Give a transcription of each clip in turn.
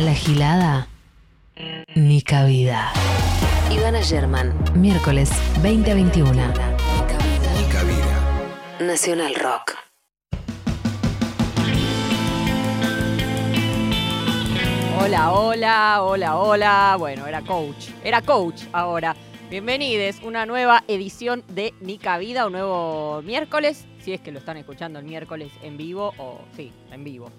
A la gilada, ni cabida. Ivana German, miércoles 20 a 21. Ni cabida. Nacional Rock. Hola, hola, hola, hola. Bueno, era coach. Era coach ahora. Bienvenidos, una nueva edición de Nica Vida, un nuevo miércoles. Si es que lo están escuchando el miércoles en vivo o sí, en vivo.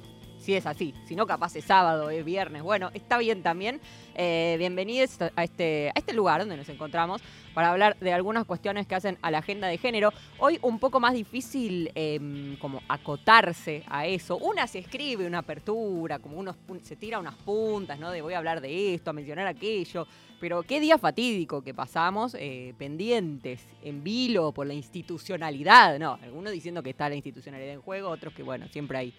Si es así, si no, capaz es sábado, es viernes. Bueno, está bien también. Eh, bienvenidos a este, a este lugar donde nos encontramos para hablar de algunas cuestiones que hacen a la agenda de género. Hoy un poco más difícil em, como acotarse a eso. Una se escribe una apertura, como unos se tira unas puntas, ¿no? De voy a hablar de esto, a mencionar aquello. Pero qué día fatídico que pasamos eh, pendientes, en vilo por la institucionalidad. No, algunos diciendo que está la institucionalidad en juego, otros que, bueno, siempre hay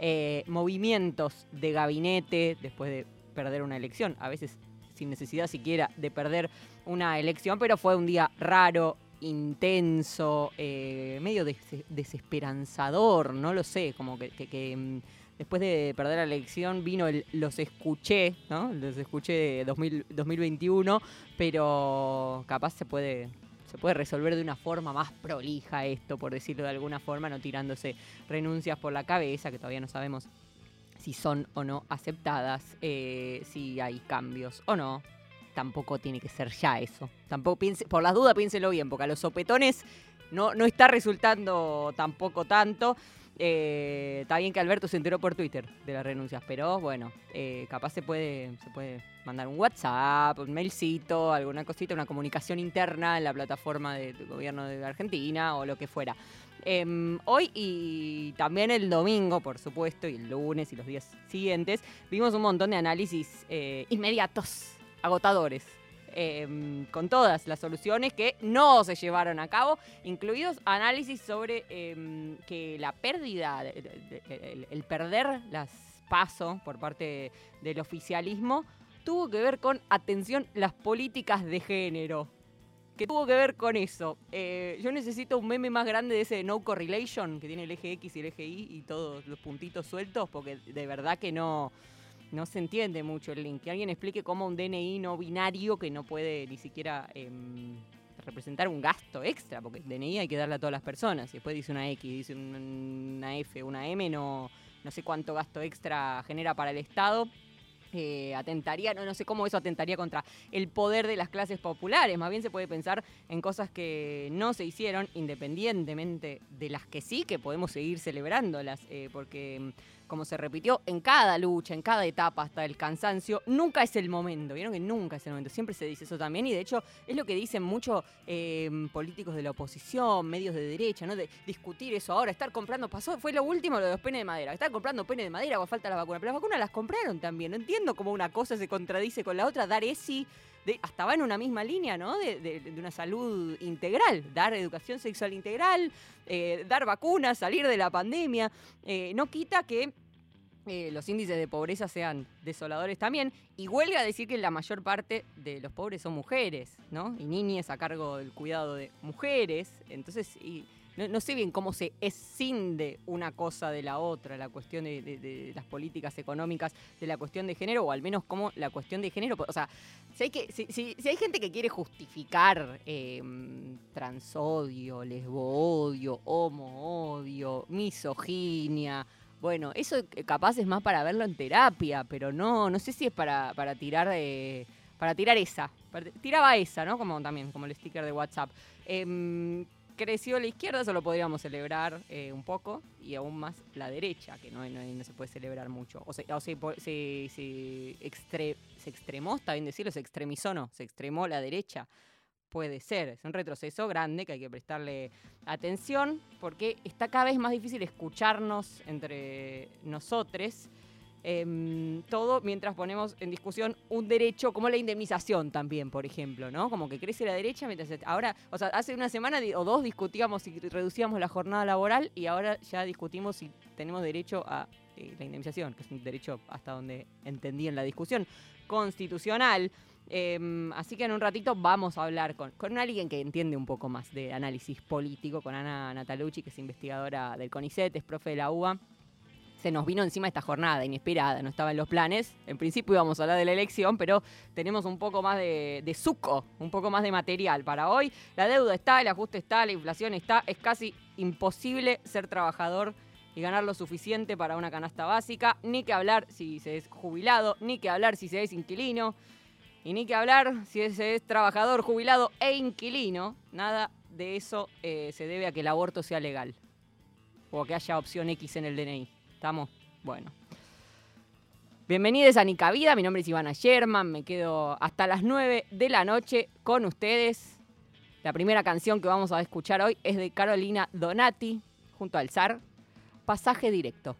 eh, movimientos de gabinete después de perder una elección. A veces sin necesidad siquiera de perder una elección, pero fue un día raro, intenso, eh, medio des- desesperanzador, no lo sé, como que, que- que, mm, después de perder la elección vino el los escuché, ¿no? Los escuché de 2000 2021, pero capaz se puede se puede resolver de una forma más prolija esto, por decirlo de alguna forma, no tirándose renuncias por la cabeza, que todavía no sabemos si son o no aceptadas, eh, si hay cambios o no. Tampoco tiene que ser ya eso. Tampoco piense, por las dudas piénselo bien, porque a los sopetones no, no está resultando tampoco tanto. Eh, está bien que Alberto se enteró por Twitter de las renuncias, pero bueno, eh, capaz se puede, se puede mandar un WhatsApp, un mailcito, alguna cosita, una comunicación interna en la plataforma de- del gobierno de Argentina o lo que fuera. Em, hoy y también el domingo, por supuesto, y el lunes y los días siguientes, vimos un montón de análisis eh, inmediatos, agotadores, em, con todas las soluciones que no se llevaron a cabo, incluidos análisis sobre em, que la pérdida, de- el, el perder las pasos por parte del oficialismo tuvo que ver con, atención, las políticas de género que tuvo que ver con eso. Eh, yo necesito un meme más grande de ese de No Correlation, que tiene el eje X y el eje Y y todos los puntitos sueltos, porque de verdad que no, no se entiende mucho el link. Que alguien explique cómo un DNI no binario que no puede ni siquiera em, representar un gasto extra, porque el DNI hay que darle a todas las personas. Y después dice una X, dice un- una F, una M, no, no sé cuánto gasto extra genera para el Estado. Eh, atentaría, no, no sé cómo eso atentaría contra el poder de las clases populares. Más bien se puede pensar en cosas que no se hicieron, independientemente de las que sí, que podemos seguir celebrándolas, eh, porque mm, como se repitió en cada lucha, en cada etapa, hasta el cansancio, nunca es el momento. Vieron que nunca es el momento. Siempre se dice eso también, y de hecho es lo que dicen muchos políticos de la oposición, medios de derecha, ¿no? De discutir eso ahora, estar comprando, pasó, fue lo último lo de los penes de madera. Estar comprando penes de madera o falta la vacuna. Pero las vacunas las compraron también. No entiendo cómo una cosa se contradice con la otra. Dar ESI de- hasta va en una misma línea, ¿no? De, de- de una salud integral, dar educación sexual integral, eh, dar vacunas, salir de la pandemia. Eh, no quita que eh, los índices de pobreza sean desoladores también. Y huelga decir que la mayor parte de los pobres son mujeres, ¿no? Y niñas a cargo del cuidado de mujeres. Entonces, y no, sé bien cómo se escinde una cosa de la otra, la cuestión de, de- de las políticas económicas, de la cuestión de género, o al menos cómo la cuestión de género. O sea, si hay, que, si, hay gente que quiere justificar eh, transodio, lesboodio, homo-odio, misoginia, bueno, eso capaz es más para verlo en terapia, pero no, no sé si es para, para tirar eh, para tirar esa. Tiraba esa, ¿no? Como también, como el sticker de WhatsApp. Em, creció la izquierda, eso lo podríamos celebrar eh, un poco, y aún más la derecha, que no, no- no se puede celebrar mucho. O, se, o se, se- se extre- se extremó, está bien decirlo, se extremizó, no, se extremó la derecha. Puede ser, es un retroceso grande que hay que prestarle atención porque está cada vez más difícil escucharnos entre nosotros. Em, todo mientras ponemos en discusión un derecho como la indemnización también, por ejemplo, ¿no? Como que crece la derecha mientras ahora, o sea, hace una semana o dos discutíamos si reducíamos la jornada laboral y ahora ya discutimos si tenemos derecho a eh, la indemnización, que es un derecho hasta donde entendí en la discusión constitucional. Em, así que en un ratito vamos a hablar con, con alguien que entiende un poco más de análisis político, con Ana Natalucci, que es investigadora del CONICET, es profe de la UBA se nos vino encima esta jornada inesperada, no estaba en los planes. En principio íbamos a hablar de la elección, pero tenemos un poco más de, suco, un poco más de material para hoy. La deuda está, el ajuste está, la inflación está, es casi imposible ser trabajador y ganar lo suficiente para una canasta básica, ni que hablar si se es jubilado, ni que hablar si se es inquilino, y ni que hablar si se es trabajador, jubilado e inquilino. Nada de eso eh, se debe a que el aborto sea legal o a que haya opción X en el DNI. ¿Estamos? Bueno. Bienvenidos a Nica Vida, mi nombre es Ivana Sherman, me quedo hasta las 9 de la noche con ustedes. La primera canción que vamos a escuchar hoy es de Carolina Donati, junto al zar, Pasaje Directo.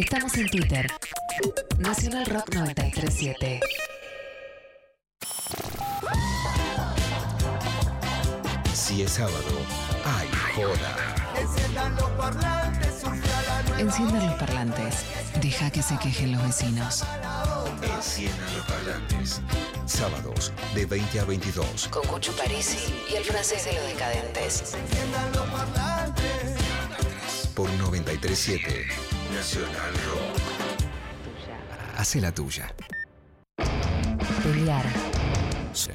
Estamos en Twitter. Nacional Rock 937. Si es sábado, hay joda. Enciendan los parlantes. Deja que se quejen los vecinos. Enciendan los parlantes. Sábados de 20 a 22. Con Cucho Parisi y el francés de los decadentes. por 937 Nacional Rock. Tuya. Hace la tuya. Pelear. Sí.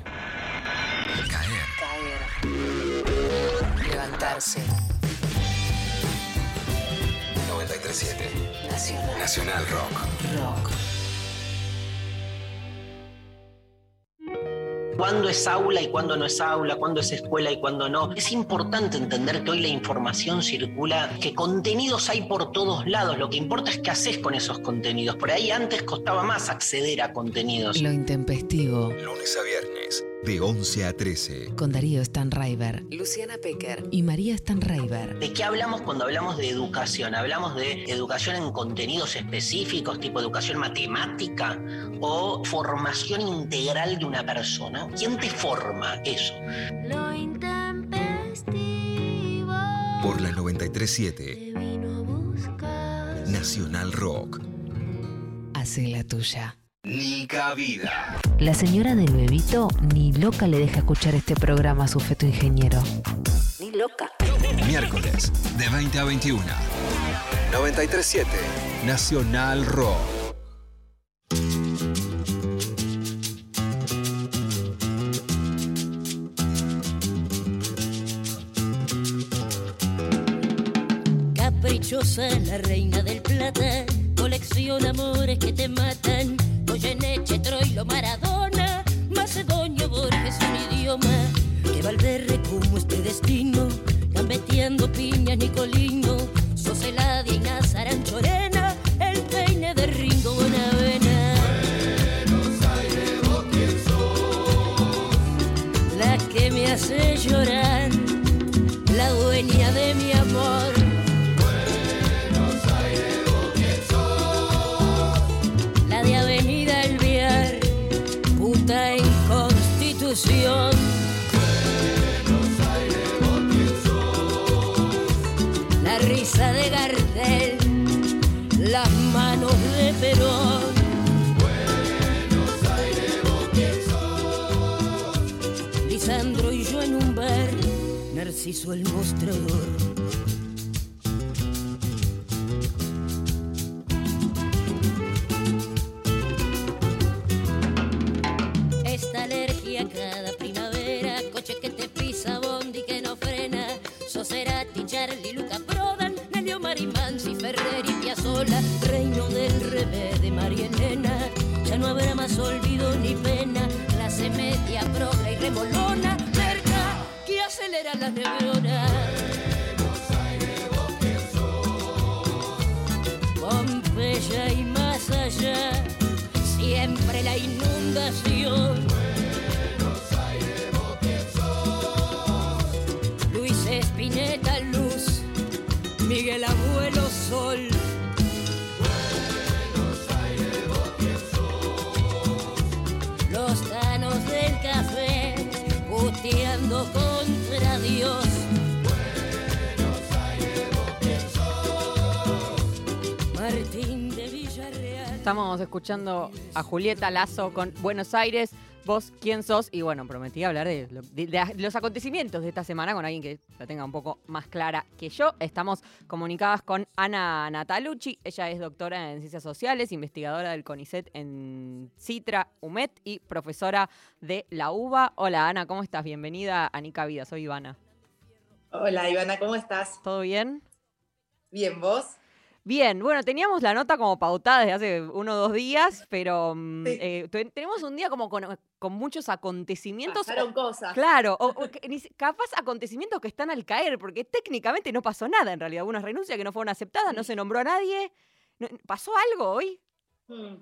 Caer. Caer. Levantarse. 937 Nacional. Nacional Rock. Rock. Cuándo es aula y cuándo no es aula, cuándo es escuela y cuándo no. Es importante entender que hoy la información circula, que contenidos hay por todos lados. Lo que importa es qué haces con esos contenidos. Por ahí antes costaba más acceder a contenidos. Lo intempestivo. Lunes a viernes, de 11 a 13. Con Darío Stanraiver, Luciana Pecker y María Stanraiver. ¿De qué hablamos cuando hablamos de educación? ¿Hablamos de educación en contenidos específicos, tipo educación matemática o formación integral de una persona? ¿Quién te forma eso? Lo intempestivo Por la 937 te vino a buscar. Nacional Rock. Hace la tuya. Ni cabida. La señora del bebito ni loca le deja escuchar este programa a su feto ingeniero. Ni loca. Miércoles, de 20 a 21. 937 Nacional Rock. Caprichosa, la reina del plata, colecciona amores que te matan. Goyeneche, Troilo, Maradona, Macedonio, Borges, un idioma que Valverde como este destino, gambeteando piñas, Nicolino, Soseladia y Nazaran Chorena, el peine de Ringo Bonavena. La que me hace llorar, Constitución. La risa de Gardel, las manos de Perón. Lisandro y yo en un bar, Narciso el mostrador. Escuchando a Julieta Lazo con Buenos Aires. Vos, ¿quién sos? Y bueno, prometí hablar de, lo- de- de los acontecimientos de esta semana con alguien que la tenga un poco más clara que yo. Estamos comunicadas con Ana Natalucci. Ella es doctora en Ciencias Sociales, investigadora del CONICET en Citra, UMET y profesora de la UBA. Hola Ana, ¿cómo estás? Bienvenida a Nica Vida. Soy Ivana. Hola Ivana, ¿cómo estás? ¿Todo bien? Bien, ¿vos? Bien, bueno, teníamos la nota como pautada desde hace uno o dos días, pero mm, Sí. eh, tenemos un día como con, con muchos acontecimientos. Pasaron o- cosas. Claro, o, o capaz acontecimientos que están al caer, porque técnicamente no pasó nada en realidad. Hubo unas renuncias que no fueron aceptadas, no se nombró a nadie. ¿Pasó algo hoy? Mm.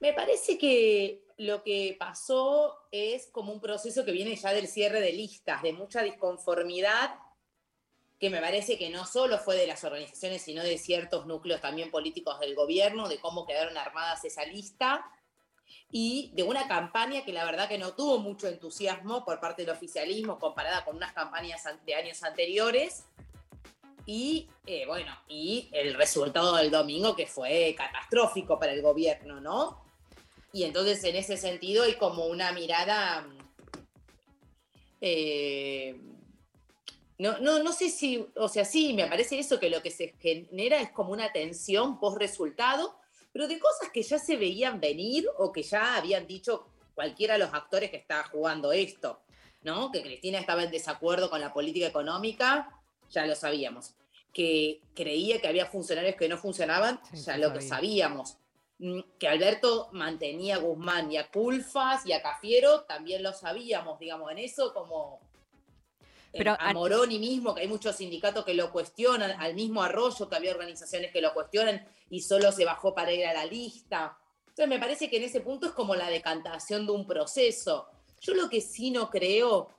Me parece que lo que pasó es como un proceso que viene ya del cierre de listas, de mucha disconformidad, que me parece que no solo fue de las organizaciones, sino de ciertos núcleos también políticos del gobierno, de cómo quedaron armadas esa lista, y de una campaña que la verdad que no tuvo mucho entusiasmo por parte del oficialismo comparada con unas campañas de años anteriores. Y eh, bueno, y el resultado del domingo que fue catastrófico para el gobierno, ¿no? Y entonces en ese sentido hay como una mirada mm, eh, No, no, no sé si, o sea, sí, me parece eso que lo que se genera es como una tensión post resultado, pero de cosas que ya se veían venir o que ya habían dicho cualquiera de los actores que estaba jugando esto, ¿no? Que Cristina estaba en desacuerdo con la política económica, ya lo sabíamos. Que creía que había funcionarios que no funcionaban, Sí, ya lo que sabíamos. Mm, Que Alberto mantenía a Guzmán y a Culfas y a Cafiero, también lo sabíamos, digamos, en eso como Pero a a- Moroni mismo, que hay muchos sindicatos que lo cuestionan, al mismo Arroyo, que había organizaciones que lo cuestionan y solo se bajó para ir a la lista. Entonces me parece que en ese punto es como la decantación de un proceso. Yo lo que sí no creo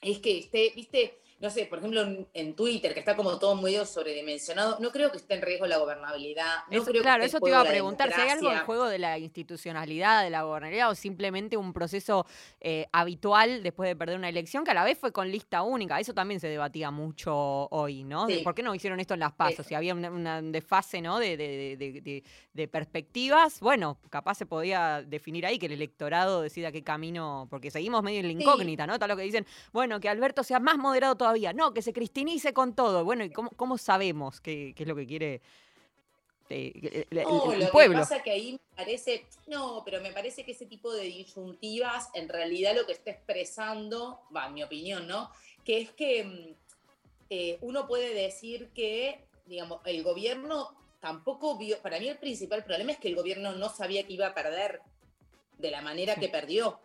es que esté, viste, no sé, por ejemplo, en, en Twitter, que está como todo medio sobredimensionado, no creo que esté en riesgo la gobernabilidad. No Eso- creo que claro, esté eso te iba a preguntar, si hay algo en juego de la institucionalidad, de la gobernabilidad o simplemente un proceso eh, habitual después de perder una elección que a la vez fue con lista única. Eso también se debatía mucho hoy, ¿no? Sí. ¿Por qué no hicieron esto en las pasos? Eso. Si había una, una desfase, ¿no? De, de- de- de- de perspectivas, bueno, capaz se podía definir ahí que el electorado decida qué camino, porque seguimos medio en la Sí. incógnita, ¿no? Tal lo que dicen, bueno, que Alberto sea más moderado todavía, no, que se cristinice con todo. Bueno, ¿y cómo, cómo sabemos qué, qué es lo que quiere eh, el, el- No, el lo pueblo? que pasa que ahí me parece, no, pero me parece que ese tipo de disyuntivas en realidad lo que está expresando, va, en mi opinión, ¿no? Que es que mm, eh, uno puede decir que, digamos, el gobierno tampoco vio, para mí el principal problema es que el gobierno no sabía que iba a perder de la manera que perdió.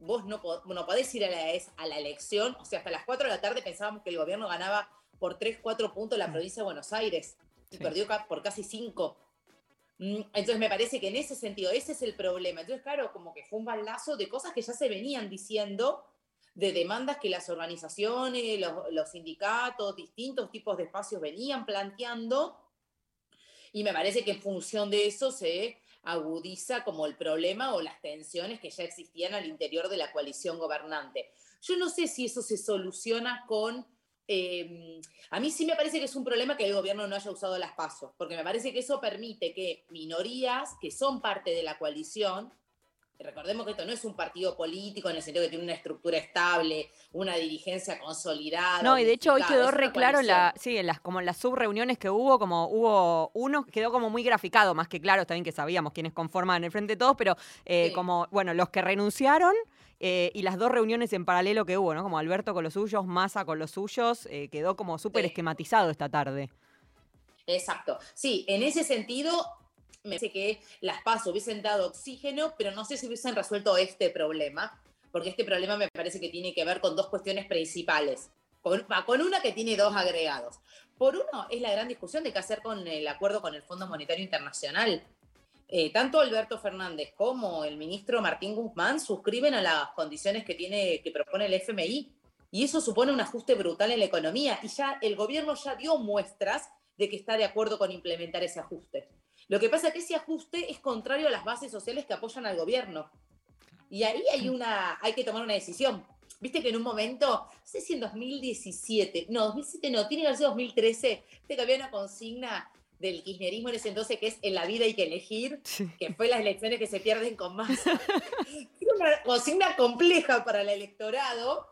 Vos no, no podés ir a la, a la elección, o sea, hasta las 4 de la tarde pensábamos que el gobierno ganaba por 3, 4 puntos la Mm. provincia de Buenos Aires y Sí. perdió ca- por casi 5. Mm, Entonces me parece que en ese sentido, ese es el problema. Entonces, claro, como que fue un balazo de cosas que ya se venían diciendo, de demandas que las organizaciones, los, los sindicatos, distintos tipos de espacios venían planteando. Y me parece que en función de eso se agudiza como el problema o las tensiones que ya existían al interior de la coalición gobernante. Yo no sé si eso se soluciona con... eh, a mí sí me parece que es un problema que el gobierno no haya usado las pasos, porque me parece que eso permite que minorías que son parte de la coalición, recordemos que esto no es un partido político en el sentido que tiene una estructura estable, una dirigencia consolidada. No, y de hecho hoy quedó re claro en la, sí, en las, como en las subreuniones que hubo, como hubo uno, quedó como muy graficado, más que claro, está bien que sabíamos quiénes conforman el Frente de Todos, pero eh, Sí. como, bueno, los que renunciaron eh, y las dos reuniones en paralelo que hubo, ¿no? Como Alberto con los suyos, Massa con los suyos, eh, quedó como súper Sí. esquematizado esta tarde. Exacto. Sí, en ese sentido, me parece que las PASO hubiesen dado oxígeno, pero no sé si hubiesen resuelto este problema, porque este problema me parece que tiene que ver con dos cuestiones principales. Con, va, con una que tiene dos agregados. Por uno, es la gran discusión de qué hacer con el acuerdo con el Fondo Monetario Internacional. Eh, tanto Alberto Fernández como el ministro Martín Guzmán suscriben a las condiciones que, tiene, que propone el FMI. Y eso supone un ajuste brutal en la economía. Y ya el gobierno ya dio muestras de que está de acuerdo con implementar ese ajuste. Lo que pasa es que ese ajuste es contrario a las bases sociales que apoyan al gobierno. Y ahí hay, una, hay que tomar una decisión. Viste que en un momento, no sé si en 2017, no, 2017 no, tiene que sido 2013, viste que había una consigna del kirchnerismo en ese entonces que es en la vida hay que elegir, que fue las elecciones que se pierden con más. Una consigna compleja para el electorado,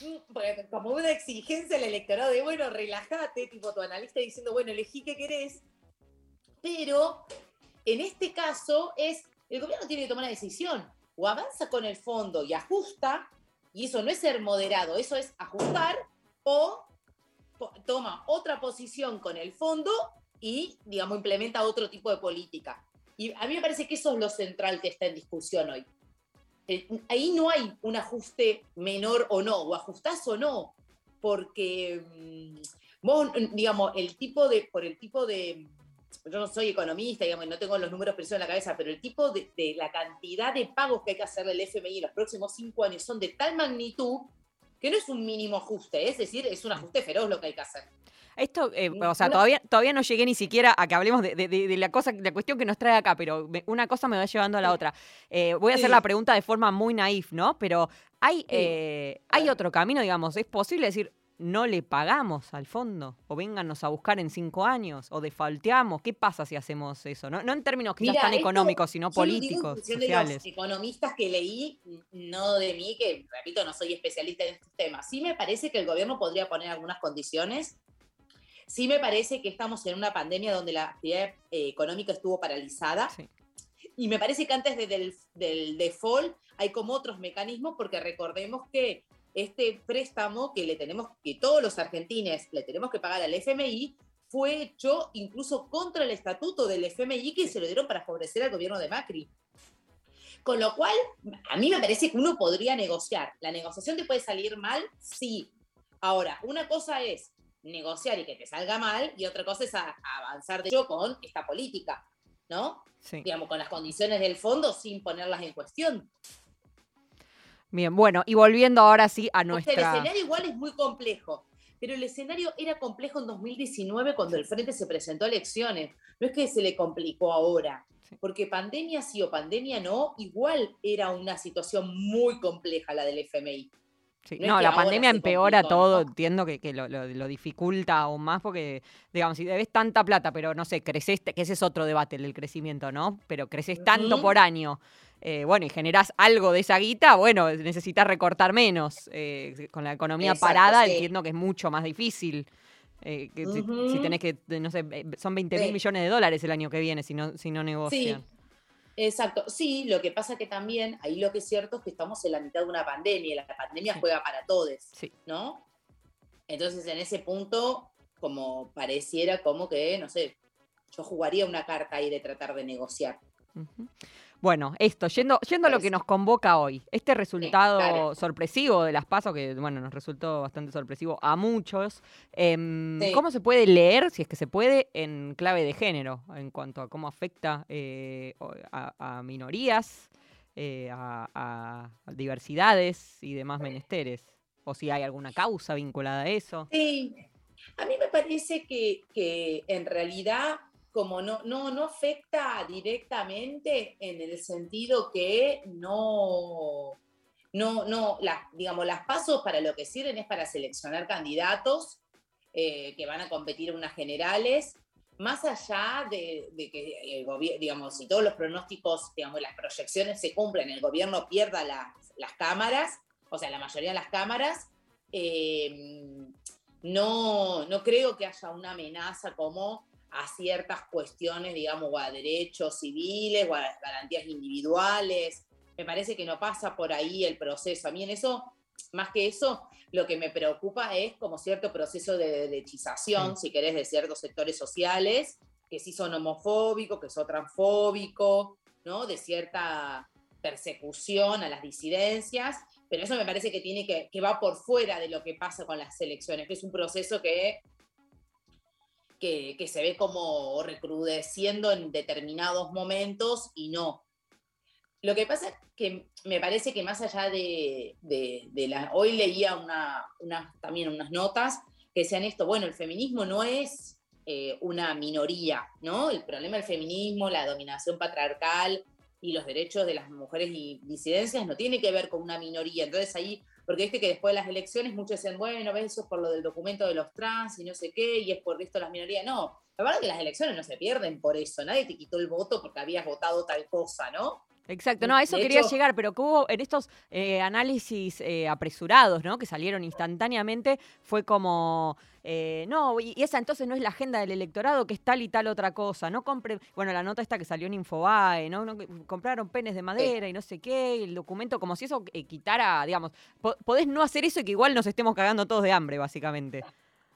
mm, como una exigencia al electorado de, bueno, relájate, tipo tu analista diciendo, bueno, elegí qué querés, pero en este caso es, el gobierno tiene que tomar una decisión, o avanza con el fondo y ajusta, y eso no es ser moderado, eso es ajustar, o toma otra posición con el fondo y, digamos, implementa otro tipo de política. Y a mí me parece que eso es lo central que está en discusión hoy. Eh, Ahí no hay un ajuste menor o no, o ajustás o no, porque mm, vos, digamos, el tipo de, por el tipo de, yo no soy economista, digamos, no tengo los números precisos en la cabeza, pero el tipo de, de la cantidad de pagos que hay que hacerle al FMI en los próximos cinco años son de tal magnitud que no es un mínimo ajuste, es decir, es un ajuste feroz lo que hay que hacer. Esto, eh, o sea, todavía, todavía no llegué ni siquiera a que hablemos de, de- de- de la cosa, la cuestión que nos trae acá, pero me- una cosa me va llevando a la otra. Eh, voy a hacer la pregunta de forma muy naif, ¿no? Pero hay, eh, hay otro camino, digamos, es posible decir, no le pagamos al fondo, o véngannos a buscar en cinco años, o defaulteamos. ¿Qué pasa si hacemos eso? No, no en términos quizás Mira, tan esto económicos, sino lo digo políticos, función de sociales. los economistas que leí, no de mí, que repito, no soy especialista en estos temas. Sí me parece que el gobierno podría poner algunas condiciones. Sí me parece que estamos en una pandemia donde la actividad eh, económica estuvo paralizada. Sí. Y me parece que antes de- del, del default hay como otros mecanismos, porque recordemos que este préstamo que le tenemos, que todos los argentines le tenemos que pagar al FMI, fue hecho incluso contra el estatuto del FMI que se lo dieron para favorecer al gobierno de Macri. Con lo cual, a mí me parece que uno podría negociar. ¿La negociación te puede salir mal? Sí. Ahora, una cosa es negociar y que te salga mal, y otra cosa es a- avanzar de hecho con esta política, ¿no? Sí. Digamos, con las condiciones del fondo sin ponerlas en cuestión. Bien, bueno, y volviendo ahora sí a O sea, el nuestra. escenario igual es muy complejo, pero el escenario era complejo en 2019 cuando el Frente se presentó a elecciones. No es que se le complicó ahora, porque pandemia sí o pandemia no, igual era una situación muy compleja la del FMI. Sí, No la pandemia empeora complicó, todo, ¿no? entiendo que, que lo, lo- lo dificulta aún más porque, digamos, si debes tanta plata, pero no sé, creces, que ese es otro debate, el del crecimiento, ¿no? Pero creces tanto por año, eh, bueno, y generás algo de esa guita, bueno, necesitas recortar menos. eh, con la economía Exacto, parada sí. entiendo que es mucho más difícil. eh, que si- tenés que, no sé, son 20 mil Sí. millones de dólares el año que viene si no, si no Sí, negocian. exacto. Sí, lo que pasa que también, ahí lo que es cierto es que estamos en la mitad de una pandemia, y la pandemia Sí. juega para todos. Sí. ¿no? Entonces, en ese punto, como pareciera como que, no sé, yo jugaría una carta ahí de tratar de negociar. Ujú. Bueno, esto, yendo, yendo a lo que Parece. nos convoca hoy, este resultado sorpresivo de las pasos, que bueno, nos resultó bastante sorpresivo a muchos, em, Sí. ¿cómo se puede leer, si es que se puede, en clave de género, en cuanto a cómo afecta eh, a minorías, eh, a, a diversidades y demás menesteres? O si hay alguna causa vinculada a eso. Sí, a mí me parece que, que en realidad como no, no, no afecta directamente en el sentido que no, no, no, la- digamos, las pasos para lo que sirven es para seleccionar candidatos eh, que van a competir en unas generales, más allá de, que digamos, si todos los pronósticos, digamos, las proyecciones se cumplen, el gobierno pierda las, las cámaras, o sea, la mayoría de las cámaras, eh, no, no creo que haya una amenaza como a ciertas cuestiones, digamos, o a derechos civiles o a garantías individuales. Me parece que no pasa por ahí el proceso. A mí en eso, más que eso, lo que me preocupa es como cierto proceso de derechización, si querés, de ciertos sectores sociales, que sí son homofóbicos, que son transfóbicos, ¿no? De cierta persecución a las disidencias, pero eso me parece que tiene que, que va por fuera de lo que pasa con las elecciones, que es un proceso que, que, se ve como recrudeciendo en determinados momentos y no. Lo que pasa es que me parece que más allá de, la... Hoy leía una- también unas notas que decían esto, bueno, el feminismo no es eh, una minoría, ¿no? El problema del feminismo, la dominación patriarcal y los derechos de las mujeres y disidencias no tiene que ver con una minoría. Entonces ahí, porque viste que después de las elecciones muchos decían, bueno, ves, eso es por lo del documento de los trans y no sé qué, y es por esto las minorías. No, la verdad que las elecciones no se pierden por eso. Nadie te quitó el voto porque habías votado tal cosa, ¿no? Exacto, no, a eso De quería hecho- llegar, pero que hubo en estos eh, análisis eh, apresurados, ¿no? Que salieron instantáneamente, fue como, eh, no, y y esa entonces no es la agenda del electorado, que es tal y tal otra cosa, no compre, bueno, la nota esta que salió en Infobae, ¿no? Compraron penes de madera y no sé qué, y el documento, como si eso eh, quitara, digamos, po- podés no hacer eso y que igual nos estemos cagando todos de hambre, básicamente.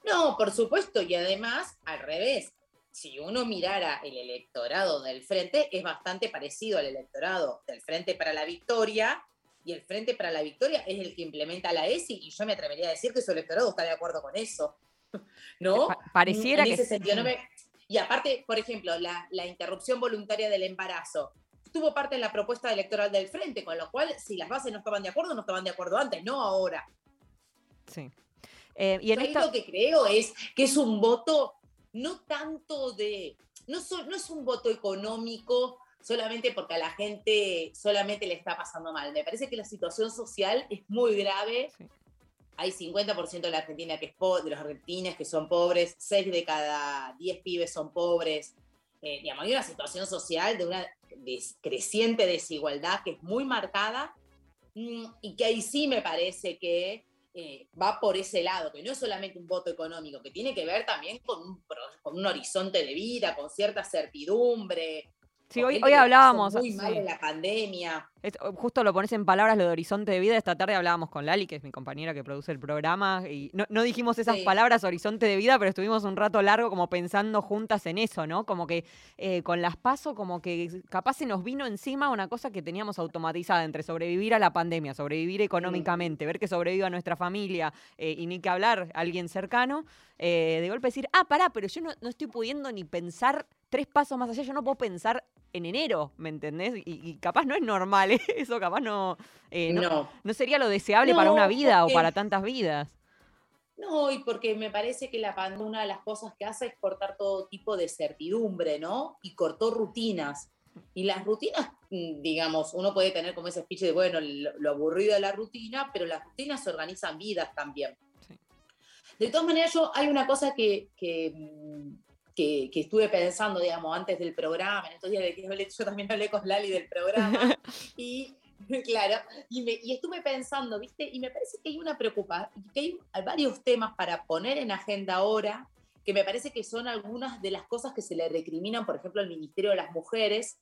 No, por supuesto, y además, al revés, si uno mirara el electorado del Frente, es bastante parecido al electorado del Frente para la Victoria, y el Frente para la Victoria es el que implementa la ESI, y yo me atrevería a decir que su electorado está de acuerdo con eso. ¿No? Pa- pareciera en que ese sí. sentido, no me- Y aparte, por ejemplo, la, la interrupción voluntaria del embarazo tuvo parte en la propuesta electoral del Frente, con lo cual, si las bases no estaban de acuerdo, no estaban de acuerdo antes, no ahora. Sí. Eh, y en esta... lo que creo es que es un voto no tanto de, no, so- no es un voto económico solamente porque a la gente solamente le está pasando mal. Me parece que la situación social es muy grave Sí. Hay 50% de la Argentina que es de los argentines que son pobres, 6 de cada 10 pibes son pobres. Eh, digamos, hay una situación social de una creciente desigualdad que es muy marcada mm, y que ahí sí me parece que eh, va por ese lado, que no es solamente un voto económico, que tiene que ver también con un horizonte de vida, con cierta certidumbre. Sí, hoy, hoy hablábamos. Muy mal en la pandemia. Es- justo lo pones en palabras lo de horizonte de vida. Esta tarde hablábamos con Lali, que es mi compañera que produce el programa, y no, no dijimos esas Sí. palabras horizonte de vida, pero estuvimos un rato largo como pensando juntas en eso, ¿no? Como que eh, con las paso, como que capaz se nos vino encima una cosa que teníamos automatizada entre sobrevivir a la pandemia, sobrevivir económicamente, ver que sobreviva nuestra familia eh, y ni que hablar alguien cercano, eh, de golpe decir, ah, pará, pero yo no, no estoy pudiendo ni pensar tres pasos más allá, yo no puedo pensar en enero, ¿me entendés? Y, y capaz no es normal, ¿eh? eso capaz no, eh, no, no. no sería lo deseable para una vida o para tantas vidas. No, y porque me parece que la pandemia, una de las cosas que hace es cortar todo tipo de certidumbre, ¿no? Y cortó rutinas. Y las rutinas, mm, digamos, uno puede tener como ese speech de, bueno, lo, lo aburrido de la rutina, pero las rutinas se organizan vidas también. Sí. De todas maneras, yo hay una cosa que, que, mm, que- que estuve pensando, digamos, antes del programa, en estos días de que hablé- yo también hablé con Lali del programa, y claro, y, me- y estuve pensando, ¿viste? Y me parece que hay una preocupación, que hay varios temas para poner en agenda ahora, que me parece que son algunas de las cosas que se le recriminan, por ejemplo, al Ministerio de las Mujeres,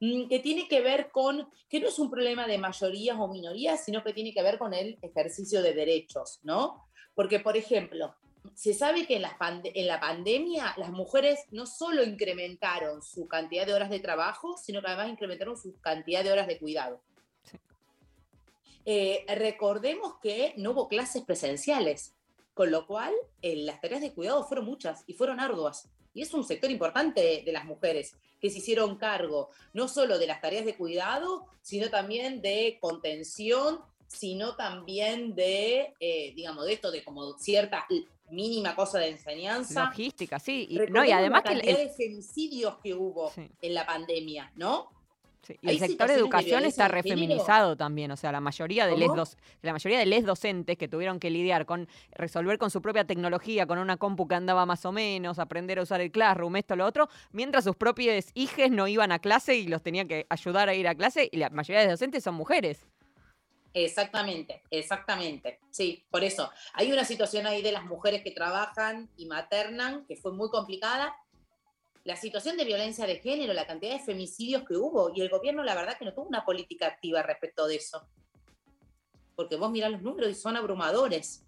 mm, que tiene que ver con, que no es un problema de mayorías o minorías, sino que tiene que ver con el ejercicio de derechos, ¿no? Porque, por ejemplo, se sabe que en la, pande- en la pandemia las mujeres no solo incrementaron su cantidad de horas de trabajo, sino que además incrementaron su cantidad de horas de cuidado. Sí. Eh, recordemos que no hubo clases presenciales, con lo cual eh, las tareas de cuidado fueron muchas y fueron arduas. Y es un sector importante de las mujeres que se hicieron cargo no solo de las tareas de cuidado, sino también de contención, sino también de, eh, digamos, de esto, de como cierta mínima cosa de enseñanza. Logística, sí. Y, no, y además la que el, cantidad de femicidios que hubo Sí. en la pandemia, ¿no? sí, y el sector de educación está refeminizado también. O sea, la mayoría de les doc- la mayoría de les docentes que tuvieron que lidiar con resolver con su propia tecnología, con una compu que andaba más o menos, aprender a usar el Classroom, esto, lo otro, mientras sus propios hijes no iban a clase y los tenían que ayudar a ir a clase, y la mayoría de docentes son mujeres. Exactamente, exactamente. Sí, por eso. Hay una situación ahí de las mujeres que trabajan y maternan que fue muy complicada. La situación de violencia de género, la cantidad de femicidios que hubo, y el gobierno, la verdad, que no tuvo una política activa respecto de eso. Porque vos mirás los números y son abrumadores,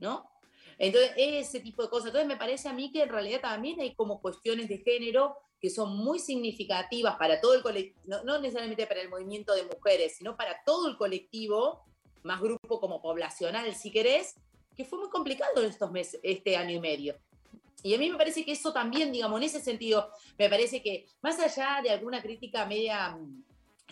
¿no? Entonces, ese tipo de cosas. Entonces, me parece a mí que en realidad también hay como cuestiones de género que son muy significativas para todo el colectivo, no, no necesariamente para el movimiento de mujeres, sino para todo el colectivo, más grupo como poblacional, si querés, que fue muy complicado estos meses, este año y medio. Y a mí me parece que eso también, digamos, en ese sentido, me parece que más allá de alguna crítica media mm,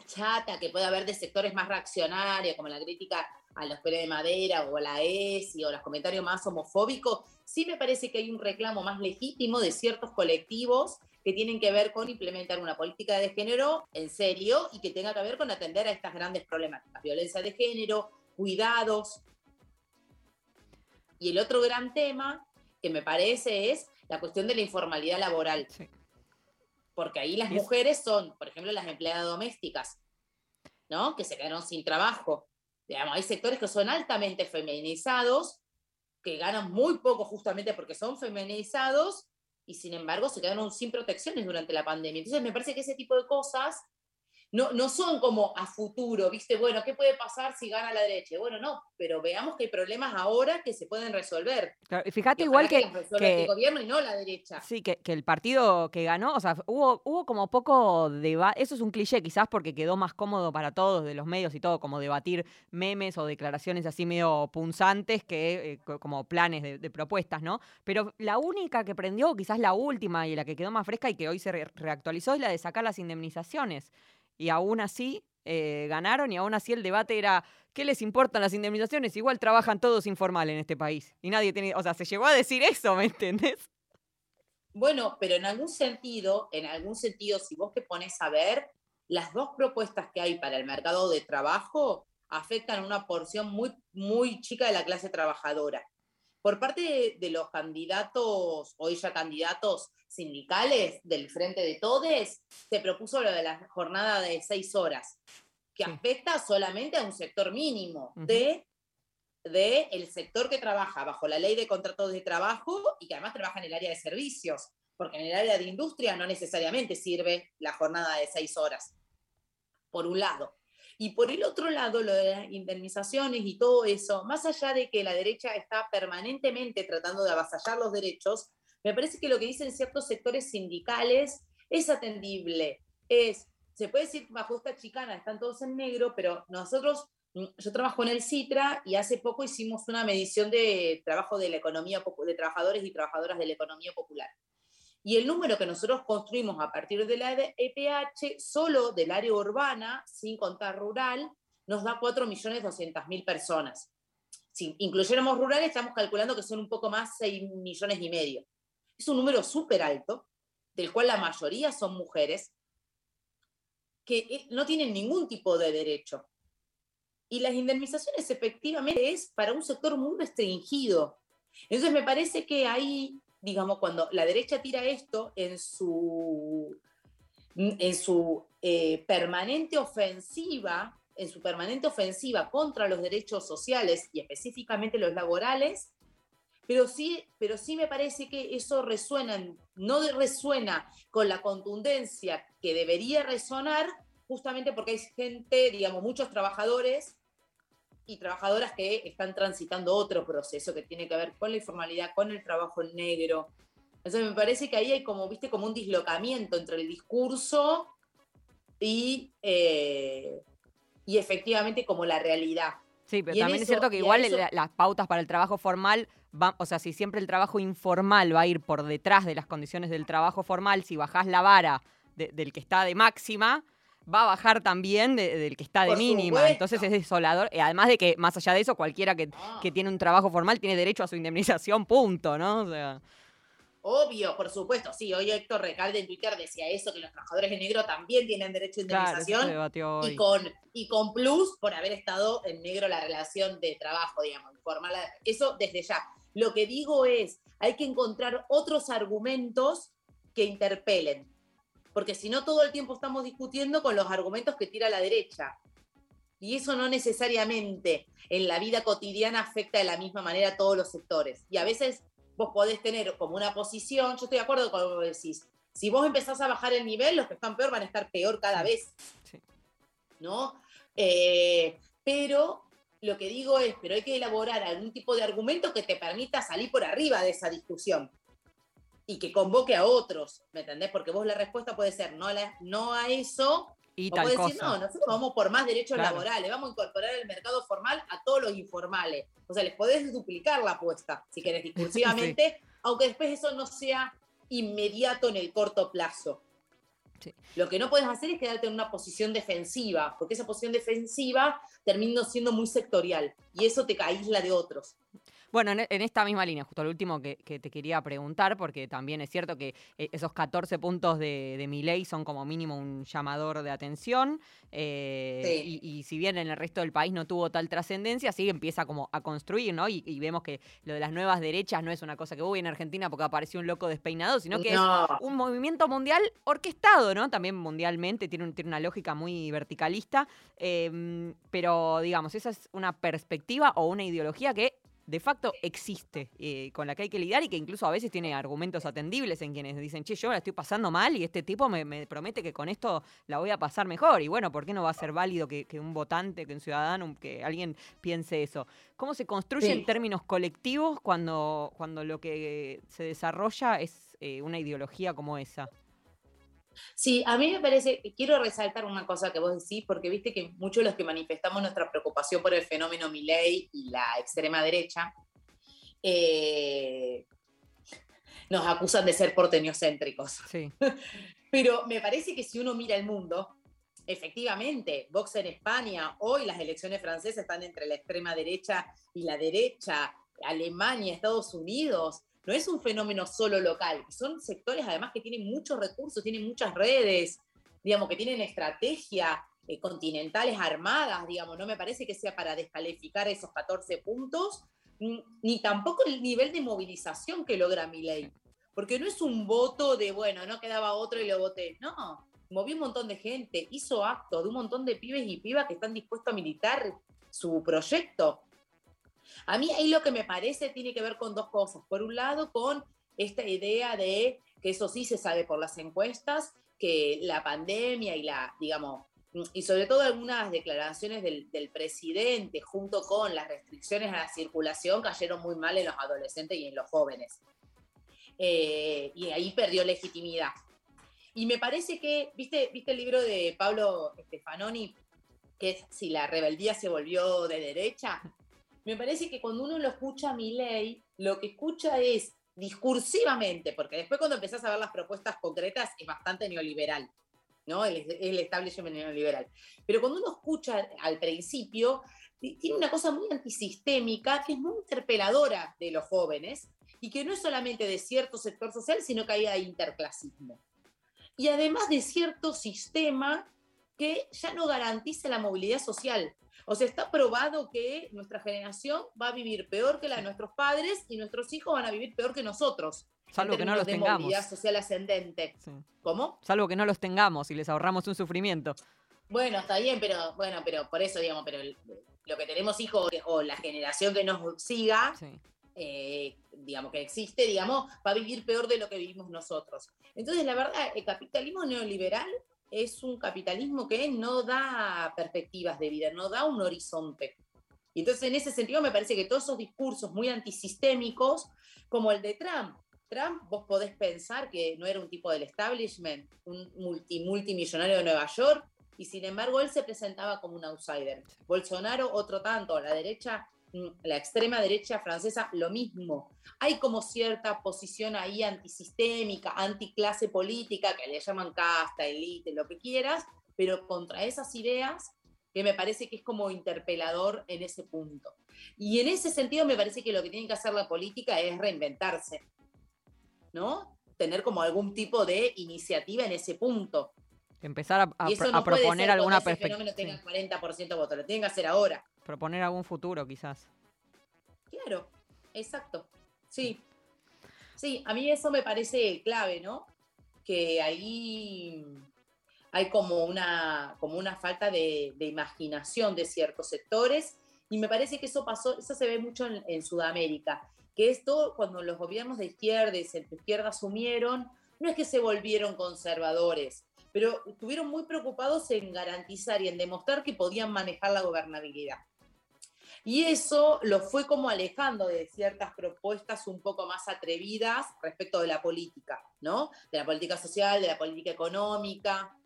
chata que pueda haber de sectores más reaccionarios, como la crítica a los pelos de madera o a la ESI o los comentarios más homofóbicos, sí me parece que hay un reclamo más legítimo de ciertos colectivos que tienen que ver con implementar una política de género en serio y que tenga que ver con atender a estas grandes problemáticas, violencia de género, cuidados. Y el otro gran tema que me parece es la cuestión de la informalidad laboral, Sí. porque ahí las mujeres son, por ejemplo, las empleadas domésticas, ¿no? Que se quedaron sin trabajo. Digamos, hay sectores que son altamente feminizados, que ganan muy poco justamente porque son feminizados y sin embargo se quedaron sin protecciones durante la pandemia. Entonces me parece que ese tipo de cosas no, no son como a futuro, ¿viste? Bueno, ¿qué puede pasar si gana la derecha? Bueno, no, pero veamos que hay problemas ahora que se pueden resolver. Claro, y fíjate Y igual que, que- este gobierno y no la derecha. Sí, que, que el partido que ganó, o sea, hubo, hubo como poco debate, eso es un cliché quizás porque quedó más cómodo para todos de los medios y todo, como debatir memes o declaraciones así medio punzantes que eh, co- como planes de, de propuestas, ¿no? Pero la única que prendió, quizás la última y la que quedó más fresca y que hoy se re- reactualizó es la de sacar las indemnizaciones. Y aún así eh, ganaron y aún así el debate era, ¿qué les importan las indemnizaciones? Igual trabajan todos informal en este país. Y nadie tiene, o sea, se llegó a decir eso, ¿me entendés? Bueno, pero en algún sentido, en algún sentido, si vos te pones a ver, las dos propuestas que hay para el mercado de trabajo afectan a una porción muy, muy chica de la clase trabajadora. Por parte de, de los candidatos, hoy ya candidatos sindicales del Frente de Todes, se propuso lo de la jornada de seis horas, que Sí. afecta solamente a un sector mínimo de, de el sector que trabaja bajo la ley de contratos de trabajo y que además trabaja en el área de servicios, porque en el área de industria no necesariamente sirve la jornada de seis horas, por un lado. Y por el otro lado, lo de las indemnizaciones y todo eso, más allá de que la derecha está permanentemente tratando de avasallar los derechos, me parece que lo que dicen ciertos sectores sindicales es atendible. Es, se puede decir bajo esta chicana, están todos en negro, pero nosotros, mm, yo trabajo en el Citra y hace poco hicimos una medición de trabajo de la economía, de trabajadores y trabajadoras de la economía popular. Y el número que nosotros construimos a partir de la EPH, solo del área urbana, sin contar rural, nos da 4.200.000 personas. Si incluyéramos rural, estamos calculando que son un poco más 6 millones y medio. Es un número súper alto, del cual la mayoría son mujeres, que eh, no tienen ningún tipo de derecho. Y las indemnizaciones efectivamente es para un sector muy restringido. Entonces me parece que ahí, digamos, cuando la derecha tira esto en su, en su eh, permanente ofensiva, en su permanente ofensiva contra los derechos sociales y específicamente los laborales, pero sí, pero sí me parece que eso resuena, en- no resuena con la contundencia que debería resonar, justamente porque hay gente, digamos, muchos trabajadores y trabajadoras que están transitando otro proceso que tiene que ver con la informalidad, con el trabajo negro. Entonces me parece que ahí hay como, viste, como un dislocamiento entre el discurso y, eh, y efectivamente como la realidad. Sí, pero Y también es cierto que igual eso- las pautas para el trabajo formal van, o sea, si siempre el trabajo informal va a ir por detrás de las condiciones del trabajo formal, si bajás la vara de- del que está de máxima, va a bajar también de- del que está de Por mínima. supuesto. Entonces es desolador. Y además de que, más allá de eso, cualquiera que, Ah. que tiene un trabajo formal tiene derecho a su indemnización, punto, ¿no? O sea, Obvio, por supuesto, sí, hoy Héctor Recalde en Twitter decía eso, que los trabajadores de negro también tienen derecho a indemnización y, con, y con plus por haber estado en negro la relación de trabajo, digamos, informal. Eso desde ya. Lo que digo es, hay que encontrar otros argumentos que interpelen, porque si no todo el tiempo estamos discutiendo con los argumentos que tira la derecha. Y eso no necesariamente en la vida cotidiana afecta de la misma manera a todos los sectores. Y a veces vos podés tener como una posición, yo estoy de acuerdo con lo que decís, si vos empezás a bajar el nivel, los que están peor van a estar peor cada vez. Sí. ¿No? Eh, pero lo que digo es, pero hay que elaborar algún tipo de argumento que te permita salir por arriba de esa discusión y que convoque a otros, ¿me entendés? Porque vos la respuesta puede ser no a, la- no a eso, Y o tal puede cosa. decir, no, nosotros vamos por más derechos Claro. laborales, vamos a incorporar el mercado formal a todos los informales. O sea, les podés duplicar la apuesta, si querés, discursivamente, aunque después eso no sea inmediato en el corto plazo. Sí. Lo que no puedes hacer es quedarte en una posición defensiva, porque esa posición defensiva termina siendo muy sectorial y eso te aísla de otros. Bueno, en, en esta misma línea, justo lo último que, que te quería preguntar, porque también es cierto que eh, esos 14 puntos de, de mi ley son como mínimo un llamador de atención, eh, Sí. y, y si bien en el resto del país no tuvo tal trascendencia, sí empieza como a construir, ¿no? Y, y vemos que lo de las nuevas derechas no es una cosa que hubo en Argentina porque apareció un loco despeinado, sino que es un movimiento mundial orquestado, ¿no? También mundialmente, tiene, un- tiene una lógica muy verticalista, eh, pero digamos, esa es una perspectiva o una ideología que de facto existe, eh, con la que hay que lidiar y que incluso a veces tiene argumentos atendibles en quienes dicen, che, yo la estoy pasando mal y este tipo me, me promete que con esto la voy a pasar mejor. Y bueno, ¿por qué no va a ser válido que, que un votante, que un ciudadano, que alguien piense eso? ¿Cómo se construye Sí. en términos colectivos cuando, cuando lo que se desarrolla es eh, una ideología como esa? Sí, a mí me parece, quiero resaltar una cosa que vos decís, porque viste que muchos de los que manifestamos nuestra preocupación por el fenómeno Milley y la extrema derecha, eh, nos acusan de ser porteñocéntricos. Sí. Pero me parece que si uno mira el mundo, efectivamente, Vox en España, hoy las elecciones francesas están entre la extrema derecha y la derecha, Alemania, Estados Unidos, no es un fenómeno solo local, son sectores además que tienen muchos recursos, tienen muchas redes, digamos, que tienen estrategia eh, continentales armadas, digamos, no me parece que sea para descalificar esos 14 puntos, mm, ni tampoco el nivel de movilización que logra mi ley. Porque no es un voto de, bueno, no quedaba otro y lo voté. No, movió un montón de gente, hizo actos de un montón de pibes y pibas que están dispuestos a militar su proyecto. A mí ahí lo que me parece tiene que ver con dos cosas. Por un lado, con esta idea de que eso sí se sabe por las encuestas, que la pandemia y la, digamos, y sobre todo algunas declaraciones del, presidente junto con las restricciones a la circulación cayeron muy mal en los adolescentes y en los jóvenes. Eh, y ahí perdió legitimidad. Y me parece que, ¿viste, ¿viste el libro de Pablo Stefanoni, que es Si la rebeldía se volvió de derecha? Me parece que cuando uno lo escucha a mi ley, lo que escucha es discursivamente, porque después cuando empezás a ver las propuestas concretas es bastante neoliberal, ¿no? El, el establishment neoliberal. Pero cuando uno escucha al principio, tiene una cosa muy antisistémica que es muy interpeladora de los jóvenes y que no es solamente de cierto sector social, sino que hay interclasismo. Y además de cierto sistema que ya no garantiza la movilidad social. O sea, está probado que nuestra generación va a vivir peor que la de nuestros padres y nuestros hijos van a vivir peor que nosotros. Salvo que no los de tengamos. movilidad social ascendente. Sí. ¿Cómo? Salvo que no los tengamos y les ahorramos un sufrimiento. Bueno, está bien, pero bueno, pero por eso, digamos, pero lo que tenemos hijos o la generación que nos siga, Sí. eh, digamos, que existe, digamos, va a vivir peor de lo que vivimos nosotros. Entonces, la verdad, el capitalismo neoliberal es un capitalismo que no da perspectivas de vida, no da un horizonte. Y entonces, en ese sentido, me parece que todos esos discursos muy antisistémicos, como el de Trump, Trump, vos podés pensar que no era un tipo del establishment, un multi, multimillonario de Nueva York, y sin embargo él se presentaba como un outsider. Bolsonaro, otro tanto, la derecha, la extrema derecha francesa, lo mismo. Hay como cierta posición ahí antisistémica, anticlase política, que le llaman casta, elite, lo que quieras, pero contra esas ideas que me parece que es como interpelador en ese punto. Y en ese sentido me parece que lo que tiene que hacer la política es reinventarse, ¿no? Tener como algún tipo de iniciativa en ese punto. Empezar a, a y eso no a puede proponer ser alguna perspectiva. tenga 40% de votos, lo tienen que hacer ahora. Proponer algún futuro, quizás. Claro, exacto. Sí. Sí, a mí eso me parece clave, ¿no? Que ahí hay como una, como una falta de, de imaginación de ciertos sectores y me parece que eso pasó, eso se ve mucho en, en Sudamérica, que esto cuando los gobiernos de izquierda y centro izquierda asumieron, no es que se volvieron conservadores, pero estuvieron muy preocupados en garantizar y en demostrar que podían manejar la gobernabilidad. Y eso lo fue como alejando de ciertas propuestas un poco más atrevidas respecto de la política, ¿no? De la política social, de la política económica.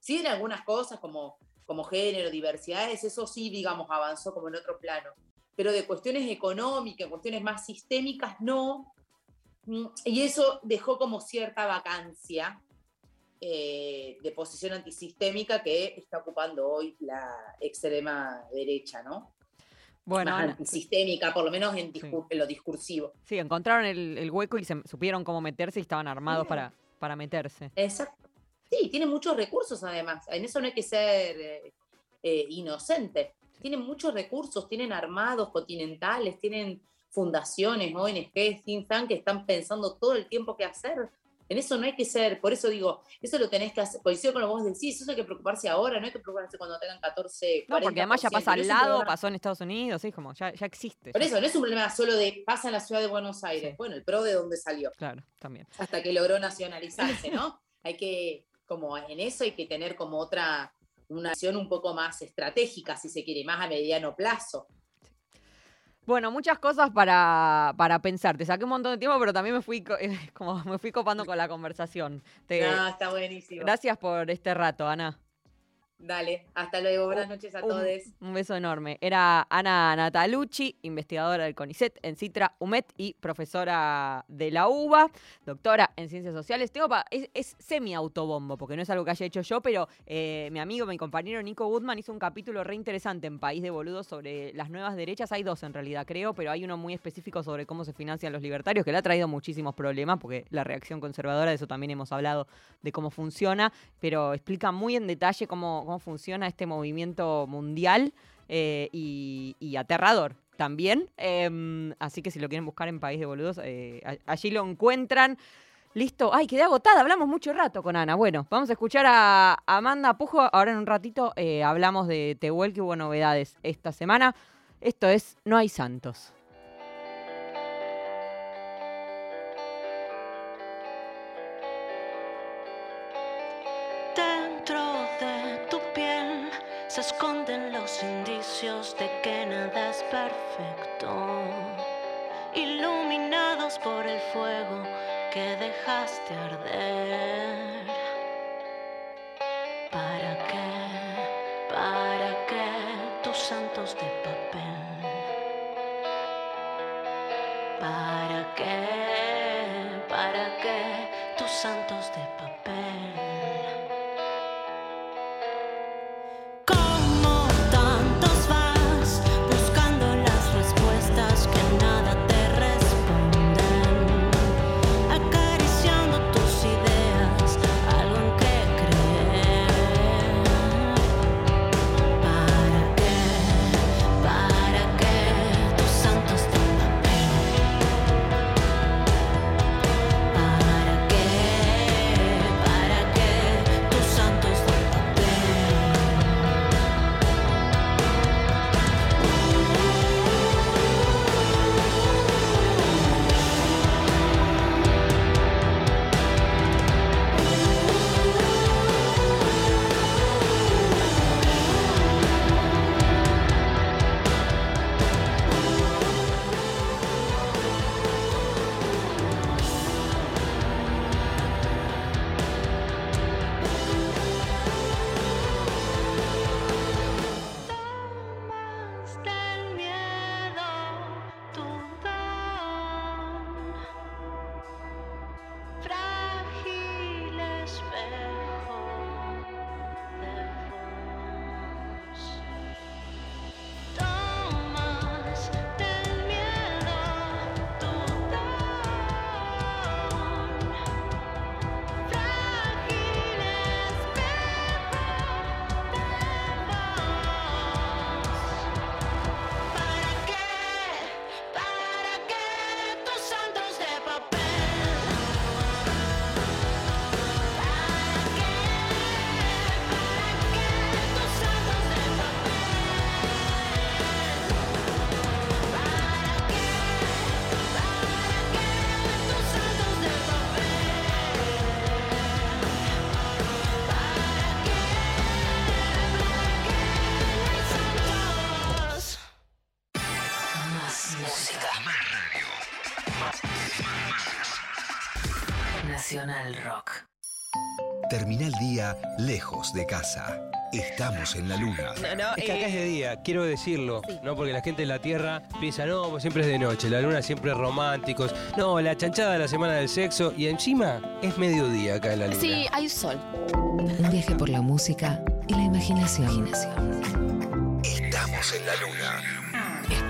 Sí, en algunas cosas como, como género, diversidades, eso sí, digamos, avanzó como en otro plano. Pero de cuestiones económicas, cuestiones más sistémicas, no. Mm, Y eso dejó como cierta vacancia eh, de posición antisistémica que está ocupando hoy la extrema derecha, ¿no? Bueno, más antisistémica, por lo menos en, discur- lo discursivo. sí, encontraron el, el hueco y se, supieron cómo meterse y estaban armados para, para meterse. Exacto. Sí, tiene muchos recursos además. En eso no hay que ser eh, eh, inocente. Tienen muchos recursos, tienen armados continentales, tienen fundaciones, ONG, think tank que están pensando todo el tiempo qué hacer. En eso no hay que ser, por eso digo, eso lo tenés que hacer, coincido con lo que vos decís, eso hay que preocuparse ahora, no hay que preocuparse cuando tengan 14, No, porque además ya 40%, pasa al es lado, problema- pasó en Estados Unidos, sí, como ya, ya existe. Por ya- eso, no es un problema solo de pasa en la ciudad de Buenos Aires. Sí. Bueno, el pro de dónde salió. Claro, también. hasta que logró nacionalizarse, ¿no? hay que, como en eso hay que tener como otra, una acción un poco más estratégica, si se quiere, más a mediano plazo. Bueno, muchas cosas para, para pensar. Te saqué un montón de tiempo, pero también me fui, co- como me fui copando con la conversación. Te- No, está buenísimo. gracias por este rato, Ana. Dale, hasta luego, buenas noches a Un- todos. Un beso enorme. Era Ana Natalucci, investigadora del CONICET en Citra UMET y profesora de la UBA, doctora en ciencias sociales. Tengo pa- es, es semi-autobombo, porque no es algo que haya hecho yo, pero eh, mi amigo, mi compañero Nico Goodman hizo un capítulo re interesante en País de Boludos sobre las nuevas derechas. Hay dos en realidad, creo, pero hay uno muy específico sobre cómo se financian los libertarios, que le ha traído muchísimos problemas, porque la reacción conservadora, de eso también hemos hablado, de cómo funciona, pero explica muy en detalle cómo, cómo funciona este movimiento mundial eh, y, aterrador también. Em, así que si lo quieren buscar en País de Boludos, eh, allí lo encuentran. Listo. Ay, quedé agotada. Hablamos mucho rato con Ana. Bueno, vamos a escuchar a Amanda Pujo. Ahora en un ratito eh, hablamos de Tehuel, que hubo novedades esta semana. Esto es No hay santos. Se esconden los indicios de que nada es perfecto. Iluminados por el fuego que dejaste arder. ¿Para qué? ¿Para qué tus santos de papel? ¿Para qué? ¿Para qué tus santos de papel? Termina el día lejos de casa. Estamos en la luna. Es que acá es de día, quiero decirlo, ¿no? Porque la gente de la Tierra piensa, no, pues siempre es de noche, la luna siempre es románticos. No, la chanchada de la semana del sexo y encima es mediodía acá en la luna. Sí, hay sol. Un viaje por la música y la imaginación. Estamos en la luna.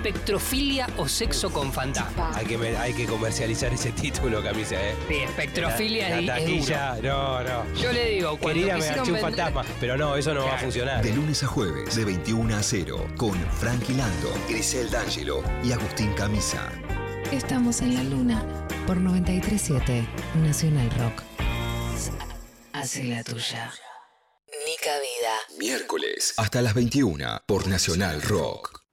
Espectrofilia o sexo con fantasma. Hay que, me- hay que comercializar ese título, camisa, ¿eh? Sí, espectrofilia la, la es taquilla, no, no. Yo le digo, Querida, me arché un fantasma. Pero no, eso no va a funcionar. De lunes a jueves, de 21 a 0, con Frankie Lando, Grisel D'Angelo y Agustín Camisa. Estamos en la luna por 937 Nacional Rock. Hace la tuya. Nica Vida. Miércoles hasta las 21 por Nacional Rock.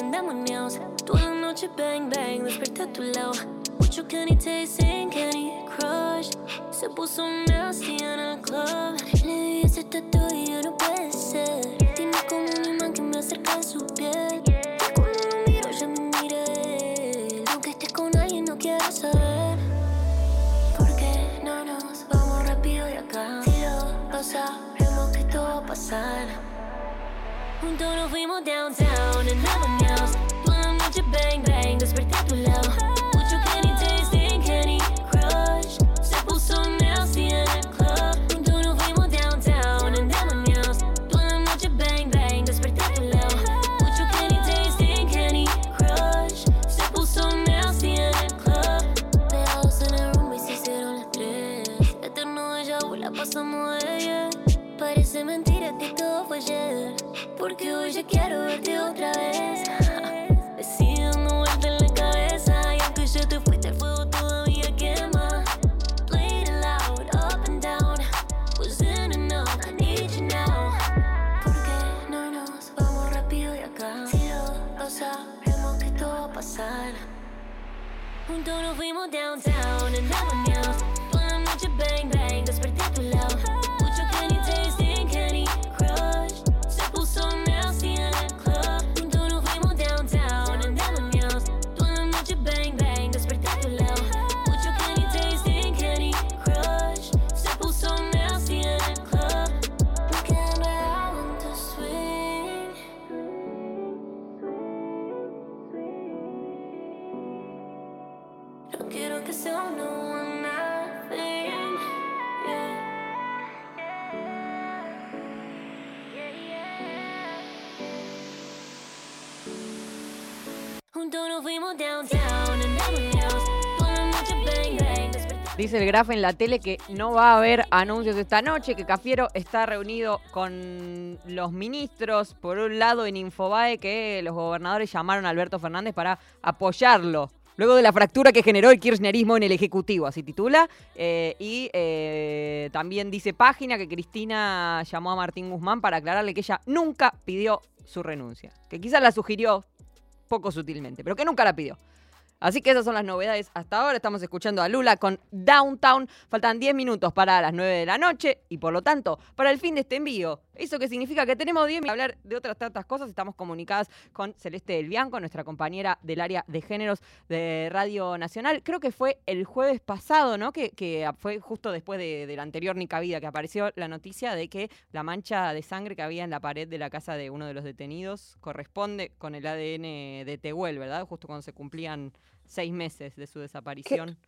Andamos neos Toda la noche bang bang, desperté a tu lado Mucho Kenny tasting, Kenny crush. Se puso nasty en el club. Le di ese tatu y ya no puede ser Tiene como un imán que me acerca a su piel. Y cuando lo miro ya me mira él. Aunque estés con alguien no quiero saber. ¿Por qué no nos vamos rápido de acá? Si lo, sabemos que esto va a pasar Juntos nos fuimos downtown en Avenidas Toda la noche bang bang, desperté a tu lado downtown and now I'm Dice el graf en la tele que no va a haber anuncios esta noche, que Cafiero está reunido con los ministros, por un lado en Infobae, que los gobernadores llamaron a Alberto Fernández para apoyarlo. Luego de la fractura que generó el kirchnerismo en el Ejecutivo, así titula. Eh, y eh, también dice página que Cristina llamó a Martín Guzmán para aclararle que ella nunca pidió su renuncia. Que quizás la sugirió poco sutilmente, pero que nunca la pidió. Así que esas son las novedades hasta ahora. Estamos escuchando a Lula con Downtown. Faltan 10 minutos para las 9 de la noche y por lo tanto, para el fin de este envío. ¿Eso que significa? Que tenemos 10 minutos para hablar de otras tantas cosas. Estamos comunicadas con Celeste del Bianco, nuestra compañera del área de géneros de Radio Nacional. Creo que fue el jueves pasado, ¿no? Que, que fue justo después de, la anterior Nica Vida, que apareció la noticia de que la mancha de sangre que había en la pared de la casa de uno de los detenidos corresponde con el ADN de Tehuel, ¿verdad? Justo cuando se cumplían seis meses de su desaparición.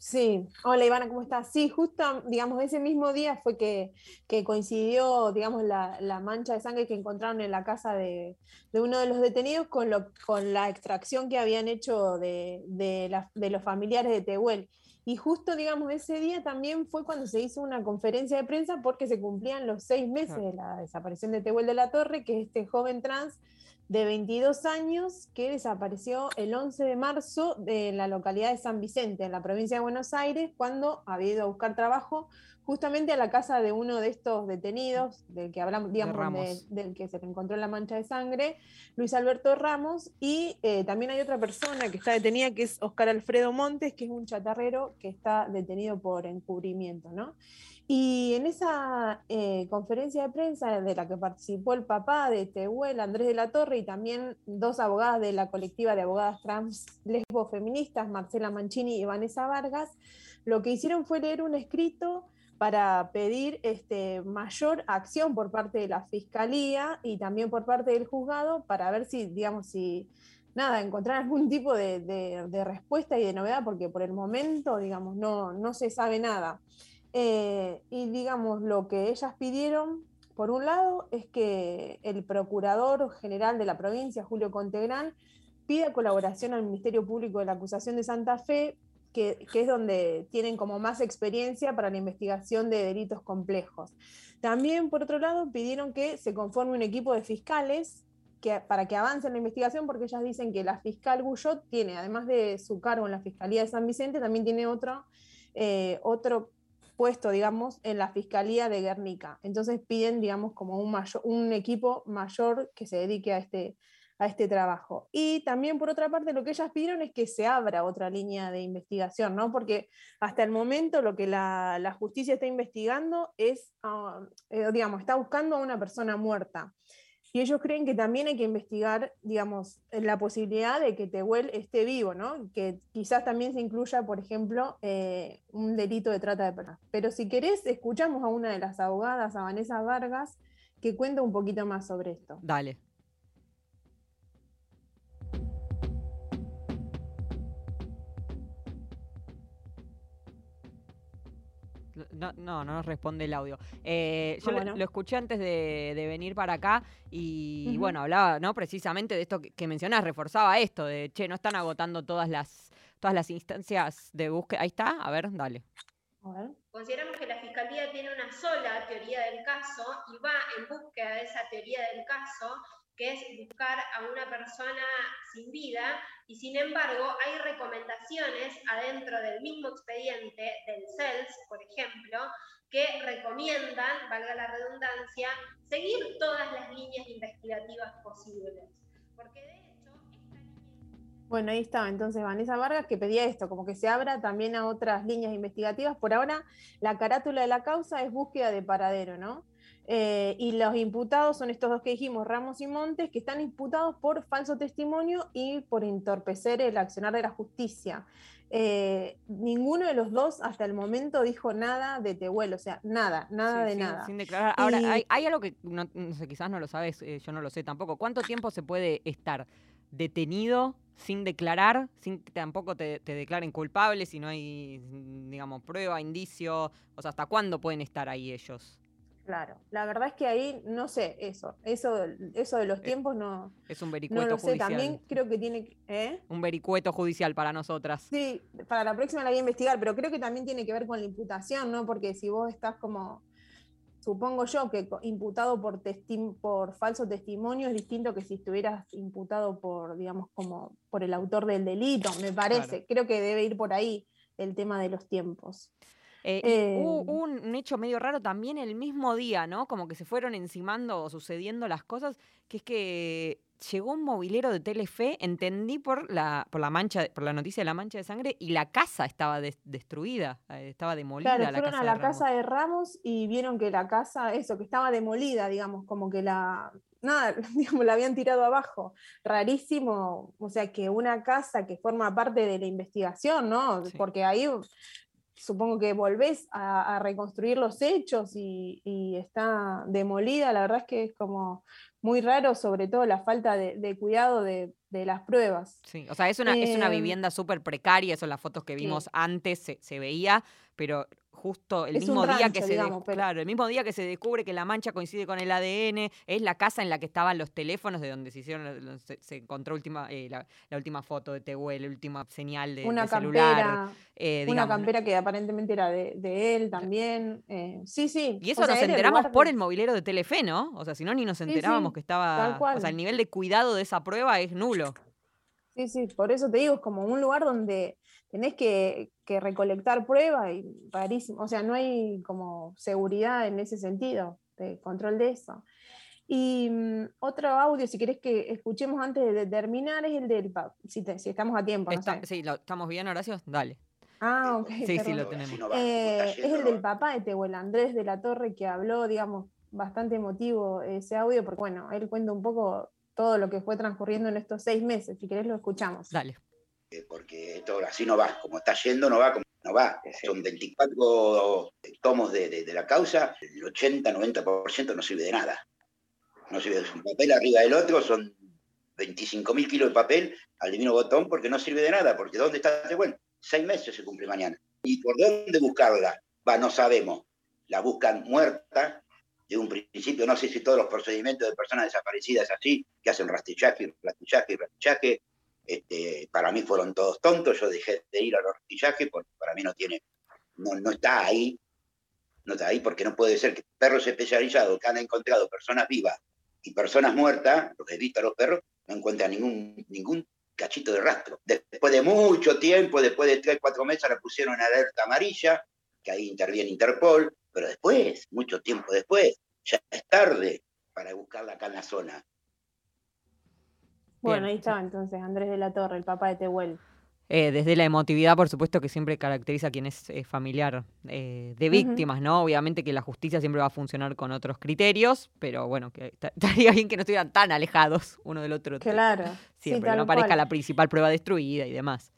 Sí, hola Ivana, ¿cómo estás? Sí, justo, digamos, ese mismo día fue que, que coincidió, digamos, la, la mancha de sangre que encontraron en la casa de, de uno de los detenidos con, lo, con la extracción que habían hecho de, de, la- de los familiares de Tehuel. Y justo, digamos, ese día también fue cuando se hizo una conferencia de prensa porque se cumplían los seis meses de la desaparición de Tehuel de la Torre, que es este joven trans de 22 años que desapareció el 11 de marzo de la localidad de San Vicente, en la provincia de Buenos Aires, cuando había ido a buscar trabajo justamente a la casa de uno de estos detenidos, del que hablamos, digamos, de- del que se le encontró la mancha de sangre, Luis Alberto Ramos, y eh, también hay otra persona que está detenida, que es Oscar Alfredo Montes, que es un chatarrero que está detenido por encubrimiento, ¿no? Y en esa eh, conferencia de prensa de la que participó el papá de Tehuel, Andrés de la Torre, y también dos abogadas de la colectiva de abogadas trans lesbo feministas, Marcela Mancini y Vanessa Vargas, lo que hicieron fue leer un escrito para pedir este, mayor acción por parte de la Fiscalía y también por parte del juzgado para ver si, digamos, si, nada, encontrar algún tipo de, de- de respuesta y de novedad, porque por el momento, digamos, no, no se sabe nada. Eh, y digamos, lo que ellas pidieron, por un lado, es que el Procurador General de la provincia, Julio Contegrán, pida colaboración al Ministerio Público de la Acusación de Santa Fe, que, que es donde tienen como más experiencia para la investigación de delitos complejos. También, por otro lado, pidieron que se conforme un equipo de fiscales que, para que avance en la investigación, porque ellas dicen que la fiscal Guyot tiene, además de su cargo en la Fiscalía de San Vicente, también tiene otro, eh, otro puesto, digamos, en la Fiscalía de Guernica. Entonces piden, digamos, como un, equipo mayor que se dedique a este, a este trabajo. Y también, por otra parte, lo que ellas pidieron es que se abra otra línea de investigación, ¿no? Porque hasta el momento lo que la, justicia está investigando es, ah, eh, digamos, está buscando a una persona muerta. Y ellos creen que también hay que investigar, digamos, la posibilidad de que Tehuel esté vivo, ¿no? Que quizás también se incluya, por ejemplo, eh, un delito de trata de personas. Pero si querés, escuchamos a una de las abogadas, a Vanessa Vargas, que cuenta un poquito más sobre esto. Dale. No, no, no nos responde el audio. Eh, yo Ah, lo- escuché antes de, de venir para acá y, bueno, hablaba, ¿no? Precisamente de esto que, que mencionás, reforzaba esto, de, che, no están agotando todas las, todas las instancias de búsqueda. Ahí está, a ver, dale. A ver. Consideramos que la Fiscalía tiene una sola teoría del caso y va en búsqueda de esa teoría del caso, que es buscar a una persona sin vida, y sin embargo hay recomendaciones adentro del mismo expediente del CELS, por ejemplo, que recomiendan, valga la redundancia, seguir todas las líneas investigativas posibles. Porque de hecho, Bueno, ahí estaba entonces Vanessa Vargas que pedía esto, como que se abra también a otras líneas investigativas. Por ahora, la carátula de la causa es búsqueda de paradero, ¿no? Eh, y los imputados son estos dos que dijimos, Ramos y Montes, que están imputados por falso testimonio y por entorpecer el accionar de la justicia. Eh, ninguno de los dos hasta el momento dijo nada de Tehuel, o sea, nada, nada Sí, de nada. Sin declarar. Ahora, Y- hay, hay algo que no, no sé, quizás no lo sabes, eh, yo no lo sé tampoco. ¿Cuánto tiempo se puede estar detenido sin declarar, sin que tampoco te, te declaren culpable si no hay, digamos, prueba, indicio? O sea, ¿hasta cuándo pueden estar ahí ellos? Claro, la verdad es que ahí no sé eso, eso, eso de los tiempos no, Es un no vericueto lo sé. judicial. También creo que tiene, ¿eh? Un vericueto judicial para nosotras. Sí, para la próxima la voy a investigar, pero creo que también tiene que ver con la imputación, ¿no? Porque si vos estás como, supongo yo, que imputado por, testi- por falso testimonio es distinto que si estuvieras imputado por, digamos, como por el autor del delito, me parece. Creo que debe ir por ahí el tema de los tiempos. Eh, y Eh, hubo hubo un, un hecho medio raro también el mismo día, ¿no? Como que se fueron encimando o sucediendo las cosas, que es que llegó un movilero de Telefe, entendí por la, por la mancha, por la noticia de la mancha de sangre, y la casa estaba des- destruida, eh, estaba demolida Claro, la fueron casa a de la Ramos. casa de Ramos y vieron que la casa, eso, que estaba demolida, digamos, como que la, nada, digamos, la habían tirado abajo. Rarísimo, o sea, que una casa que forma parte de la investigación, ¿no? Porque ahí supongo que volvés a, a reconstruir los hechos y, y está demolida, la verdad es que es como muy raro, sobre todo la falta de, de cuidado de, de las pruebas. Sí, o sea, es una, es una Em, vivienda súper precaria, eso en las fotos que sí. vimos antes se, se veía, pero justo el Es mismo día rancho, que se digamos, pero- claro, el mismo día que se descubre que la mancha coincide con el ADN, es la casa en la que estaban los teléfonos de donde se hicieron se, se encontró última, eh, la, la última foto de Tehuel, la última señal de, una de celular. campera, eh, una digamos, campera que aparentemente era de, de él también. eh, sí, sí. Y eso o sea, nos el enteramos por el movilero de Telefe, ¿no? O sea, si no, ni nos Sí, enterábamos sí, que estaba. tal cual. O sea, el nivel de cuidado de esa prueba es nulo. Sí, sí, por eso te digo, es como un lugar donde tenés que, que recolectar pruebas y rarísimo. O sea, no hay como seguridad en ese sentido, de control de eso. Y mm, otro audio, si querés que escuchemos antes de terminar, es el del pa- si, te- si estamos a tiempo. no sé. sí, lo- ¿estamos bien, Horacio? Dale. Ah, ok. Sí, sí, lo tenemos. Eh, es el del papá de Tehuel, Andrés de la Torre, que habló, digamos, bastante emotivo ese audio, porque bueno, él cuenta un poco todo lo que fue transcurriendo en estos seis meses. Si querés lo escuchamos. Dale. Eh, porque esto así no va, como está yendo no va, como no va. Son 24 tomos de, de- de la causa, el 80-90% no sirve de nada. No sirve de un papel arriba del otro, son 25.000 kilos de papel al divino botón porque no sirve de nada, porque ¿dónde está Bueno, Seis meses se cumple mañana. ¿Y por dónde buscarla? Va, no sabemos. La buscan muerta, de un principio, no sé si todos los procedimientos de personas desaparecidas así, que hacen rastrillaje, rastrillaje, rastrillaje, este, para mí fueron todos tontos, yo dejé de ir a los rastrillajes porque para mí no tiene, no, no está ahí, no está ahí porque no puede ser que perros especializados que han encontrado personas vivas y personas muertas, los he visto a los perros, no encuentran ningún, ningún cachito de rastro. Después de mucho tiempo, después de tres, cuatro meses, la pusieron en alerta amarilla, que ahí interviene Interpol, pero después, mucho tiempo después, ya es tarde para buscarla acá en la zona. Bueno, ahí estaba entonces Andrés de la Torre, el papá de Tehuel. Eh, desde la emotividad, por supuesto, que siempre caracteriza a quien es eh, familiar eh, de víctimas, ¿no? Obviamente que la justicia siempre va a funcionar con otros criterios, pero bueno, que esta- estaría bien que no estuvieran tan alejados uno del otro. Claro. sí, Siempre, que no aparezca cual. la principal prueba destruida y demás.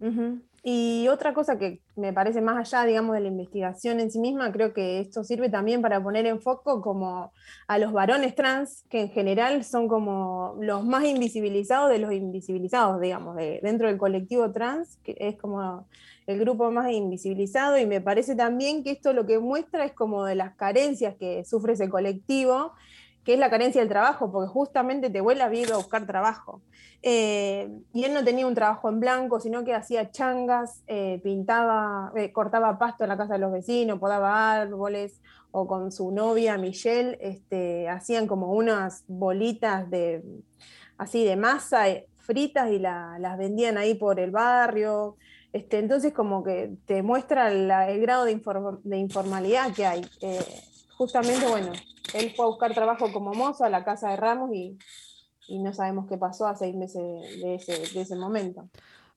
Ujú. Y otra cosa que me parece más allá, digamos, de la investigación en sí misma, creo que esto sirve también para poner en foco como a los varones trans, que en general son como los más invisibilizados de los invisibilizados, digamos, de- dentro del colectivo trans, que es como el grupo más invisibilizado, y me parece también que esto lo que muestra es como de las carencias que sufre ese colectivo que es la carencia del trabajo, porque justamente Tehuel había ido a buscar trabajo. Eh, y él no tenía un trabajo en blanco, sino que hacía changas, eh, pintaba, eh, cortaba pasto en la casa de los vecinos, podaba árboles, o con su novia Michelle, este, hacían como unas bolitas de, así de masa fritas y la- las vendían ahí por el barrio. Este, entonces como que te muestra el grado de, infor- de informalidad que hay. Justamente, bueno, él fue a buscar trabajo como mozo a la casa de Ramos y, y no sabemos qué pasó a seis meses de ese, de ese momento.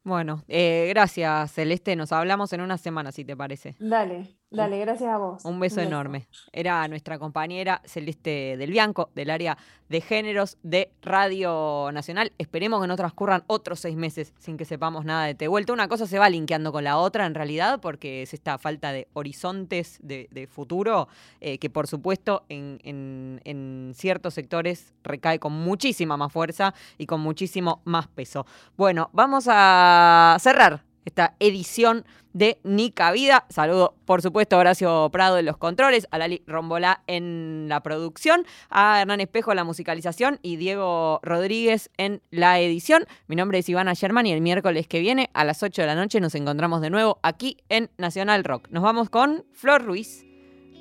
Bueno, eh, gracias Celeste, nos hablamos en una semana si te parece. Dale, dale, gracias a vos. Un beso enorme. Era nuestra compañera Celeste del Bianco, del área de géneros de Radio Nacional. Esperemos que no transcurran otros seis meses sin que sepamos nada de Tehuelta. Una cosa se va linkeando con la otra en realidad, porque es esta falta de horizontes de, de futuro, eh, que por supuesto en, en- en ciertos sectores recae con muchísima más fuerza y con muchísimo más peso. Bueno, vamos a cerrar esta edición de Nica Vida. Saludo, por supuesto, a Horacio Prado en los controles, a Lali Rombolá en la producción, a Hernán Espejo en la musicalización y Diego Rodríguez en la edición. Mi nombre es Ivana Sherman y el miércoles que viene a las 8 de la noche nos encontramos de nuevo aquí en Nacional Rock. Nos vamos con Flor Ruiz.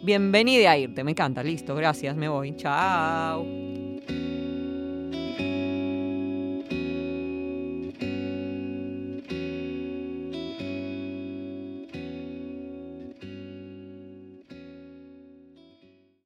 Bienvenida a irte, me encanta, listo, gracias, me voy. Chao.